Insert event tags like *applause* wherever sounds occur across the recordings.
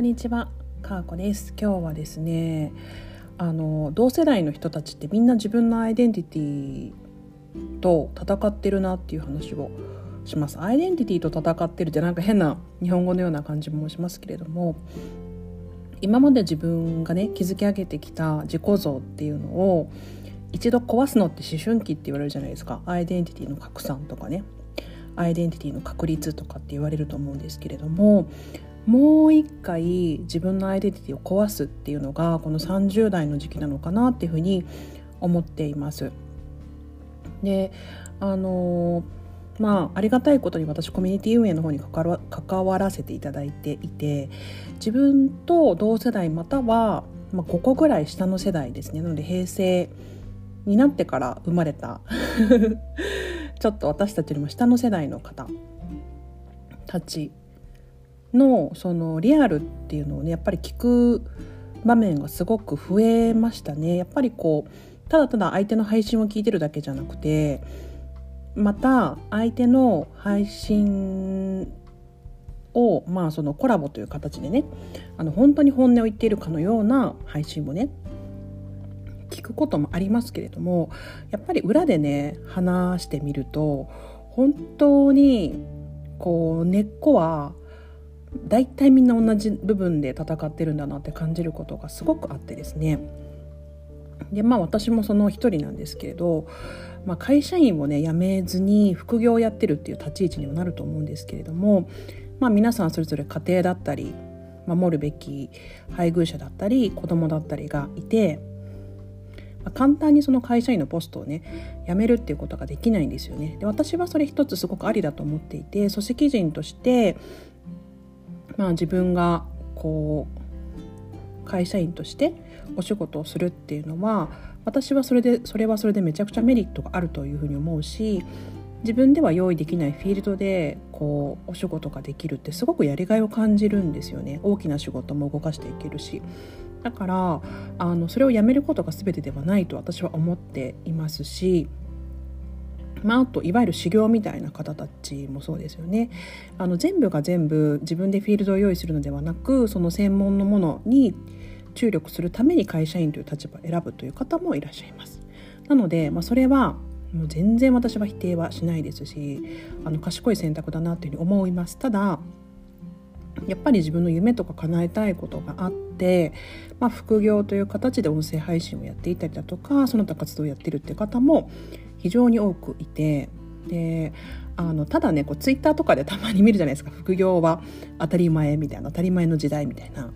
こんにちは、かーこです。今日はですね、あの同世代の人たちってみんな自分のアイデンティティと戦ってるなっていう話をします。アイデンティティと戦ってるってなんか変な日本語のような感じもしますけれども、今まで自分がね築き上げてきた自己像っていうのを一度壊すのって思春期って言われるじゃないですか。アイデンティティの拡散とかね。アイデンティティの確立とかって言われると思うんですけれどももう一回自分のアイデンティティを壊すっていうのがこの30代の時期なのかなっていうふうに思っています。であのまあありがたいことに私コミュニティ運営の方に関わ関わらせていただいていて自分と同世代または、まあ、5個ぐらい下の世代ですねなので平成になってから生まれた *laughs* ちょっと私たちよりも下の世代の方たちのそのリアルっていうのをねやっぱり聞く場面がすごく増えましたね。やっぱりこうただただ相手の配信を聞いてるだけじゃなくてまた相手の配信をまあそのコラボという形でねあの本当に本音を言っているかのような配信もね聞くこともありますけれどもやっぱり裏でね話してみると本当にこう根っこは大体みんな同じ部分で戦ってるんだなって感じることがすごくあってですねでまあ私もその一人なんですけれど、まあ、会社員をね辞めずに副業をやってるっていう立ち位置にはなると思うんですけれども、まあ、皆さんそれぞれ家庭だったり守るべき配偶者だったり子供だったりがいてま簡単にその会社員のポストをね辞めるっていうことができないんですよね。で私はそれ一つすごくありだと思っていて組織人としてまあ自分がこう会社員としてお仕事をするっていうのは私はそれでそれはそれでめちゃくちゃメリットがあるというふうに思うし自分では用意できないフィールドでこうお仕事ができるってすごくやりがいを感じるんですよね。大きな仕事も動かしていけるし。だからあのそれをやめることが全てではないと私は思っていますしまあ、あといわゆる修行みたいな方たちもそうですよねあの全部が全部自分でフィールドを用意するのではなくその専門のものに注力するために会社員という立場を選ぶという方もいらっしゃいます。なので、まあ、それはもう全然私は否定はしないですしあの賢い選択だなというふうに思います。ただやっぱり自分の夢とか叶えたいことがあって、まあ、副業という形で音声配信をやっていたりだとかその他活動をやってるっていう方も非常に多くいてであのただねこうツイッターとかでたまに見るじゃないですか。*laughs* 副業は当たり前みたいな当たり前の時代みたいな。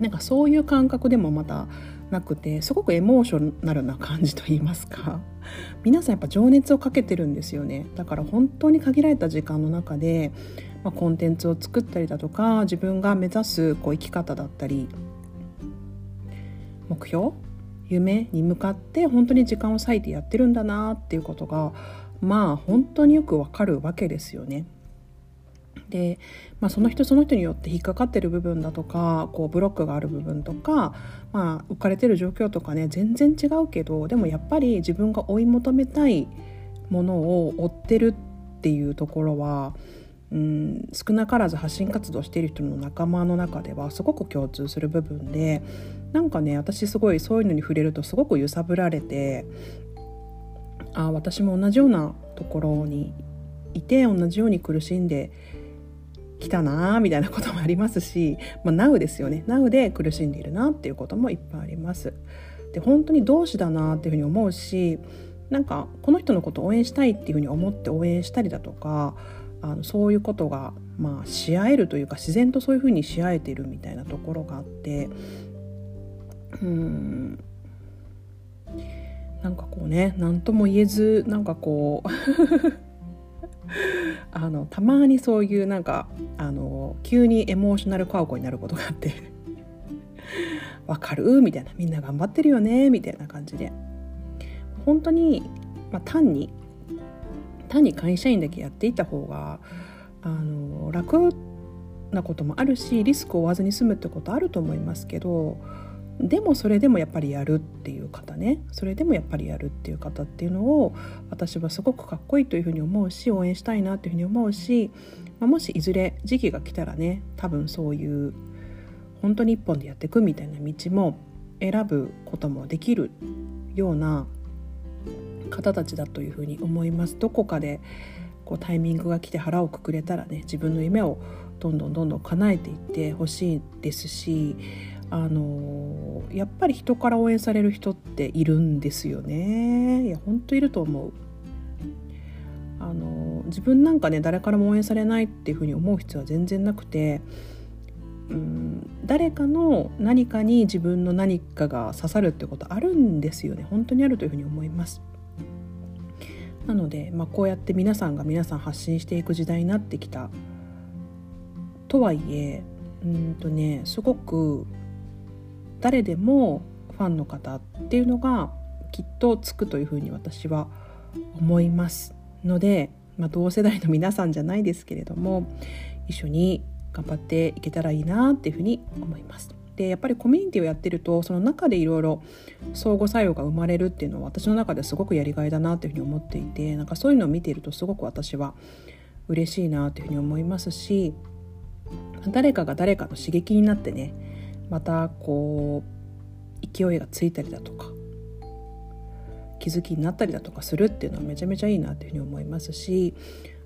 なんかそういう感覚でもまたなくてすごくエモーショナルな感じと言いますか。*laughs* 皆さんやっぱ情熱をかけてるんですよね。だから本当に限られた時間の中で、まあ、コンテンツを作ったりだとか自分が目指すこう生き方だったり目標夢に向かって本当に時間を割いてやってるんだなっていうことがまあ本当によくわかるわけですよね。で、まあ、その人その人によって引っかかってる部分だとかこうブロックがある部分とか、まあ、浮かれてる状況とかね全然違うけどでもやっぱり自分が追い求めたいものを追ってるっていうところはうん少なからず発信活動している人の仲間の中ではすごく共通する部分でなんかね私すごいそういうのに触れるとすごく揺さぶられてあ私も同じようなところにいて同じように苦しんできたなみたいなこともありますし、まあ、Now ですよね Now で苦しんでいるなっていうこともいっぱいあります。で本当に同志だなっていうふうに思うしなんかこの人のことを応援したいっていうふうに思って応援したりだとかあのそういうことが、まあ、し合えるというか自然とそういうふうにし合えてるみたいなところがあってうんなんかこうね何とも言えずなんかこう *laughs* あのたまにそういうなんかあの急にエモーショナルカウコになることがあって「*laughs* わかる?」みたいな「みんな頑張ってるよね」みたいな感じで本当に、まあ、単に単に会社員だけやっていた方があの楽なこともあるしリスクを負わずに済むってことあると思いますけどでもそれでもやっぱりやるっていう方ね。それでもやっぱりやるっていう方っていうのを私はすごくかっこいいというふうに思うし応援したいなというふうに思うし、まあ、もしいずれ時期が来たらね多分そういう本当に一本でやっていくみたいな道も選ぶこともできるような方たちだというふうに思います。どこかでこうタイミングが来て腹をくくれたらね自分の夢をどんどんどんどん叶えていってほしいですしあのやっぱり人から応援される人っているんですよね。いや本当いると思う。あの自分なんかね誰からも応援されないっていうふうに思う必要は全然なくてうん誰かの何かに自分の何かが刺さるってことあるんですよね。本当にあるというふうに思います。なので、まあ、こうやって皆さんが皆さん発信していく時代になってきたとはいえうんとねすごく誰でもファンの方っていうのがきっとつくというふうに私は思いますので、まあ、同世代の皆さんじゃないですけれども一緒に頑張っていけたらいいなっていうふうに思います。でやっぱりコミュニティをやってるとその中でいろいろ相互作用が生まれるっていうのは私の中ですごくやりがいだなっていうふうに思っていてなんかそういうのを見ているとすごく私は嬉しいなというふうに思いますし誰かが誰かの刺激になってねまたこう勢いがついたりだとか気づきになったりだとかするっていうのはめちゃめちゃいいなというふうに思いますし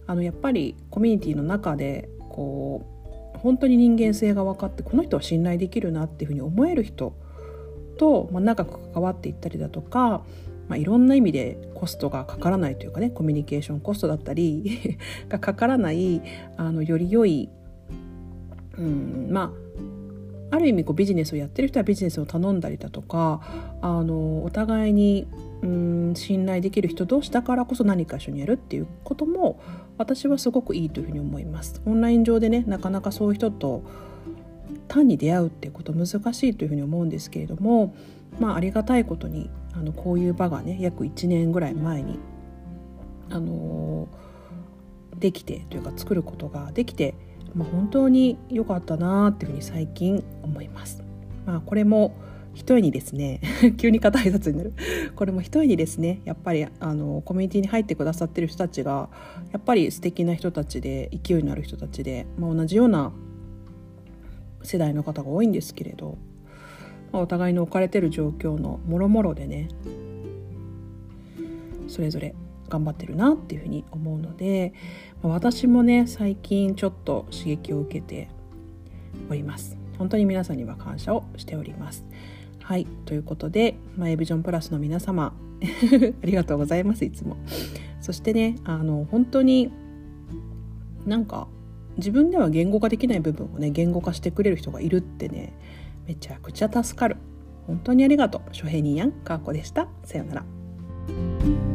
あのやっぱりコミュニティの中でこう本当に人間性が分かってこの人は信頼できるなっていうふうに思える人と、まあ、長く関わっていったりだとか、まあ、いろんな意味でコストがかからないというかねコミュニケーションコストだったり *laughs* がかからないあのより良い、うん、まあある意味こうビジネスをやってる人はビジネスを頼んだりだとかあのお互いにうん信頼できる人同士だからこそ何か一緒にやるっていうことも私はすごくいいというふうに思います。オンライン上でねなかなかそういう人と単に出会うっていうこと難しいというふうに思うんですけれどもまあありがたいことにあのこういう場がね約1年ぐらい前にあのできてというか作ることができて、まあ、本当に良かったなっていうふうに最近思います。まあ、これも一重にですね急に硬い札になるこれも一重にですねやっぱりあのコミュニティに入ってくださってる人たちがやっぱり素敵な人たちで勢いのある人たちで、まあ、同じような世代の方が多いんですけれど、まあ、お互いの置かれてる状況のもろもろでねそれぞれ頑張ってるなっていうふうに思うので、ま、私もね最近ちょっと刺激を受けております。本当に皆さんには感謝をしております。はいということで、まあ、エビジョンプラスの皆様 *laughs* ありがとうございますいつも。そしてねあの本当になんか自分では言語化できない部分をね言語化してくれる人がいるってねめちゃくちゃ助かる。本当にありがとう。諸平にやん。かーこでした。さようなら。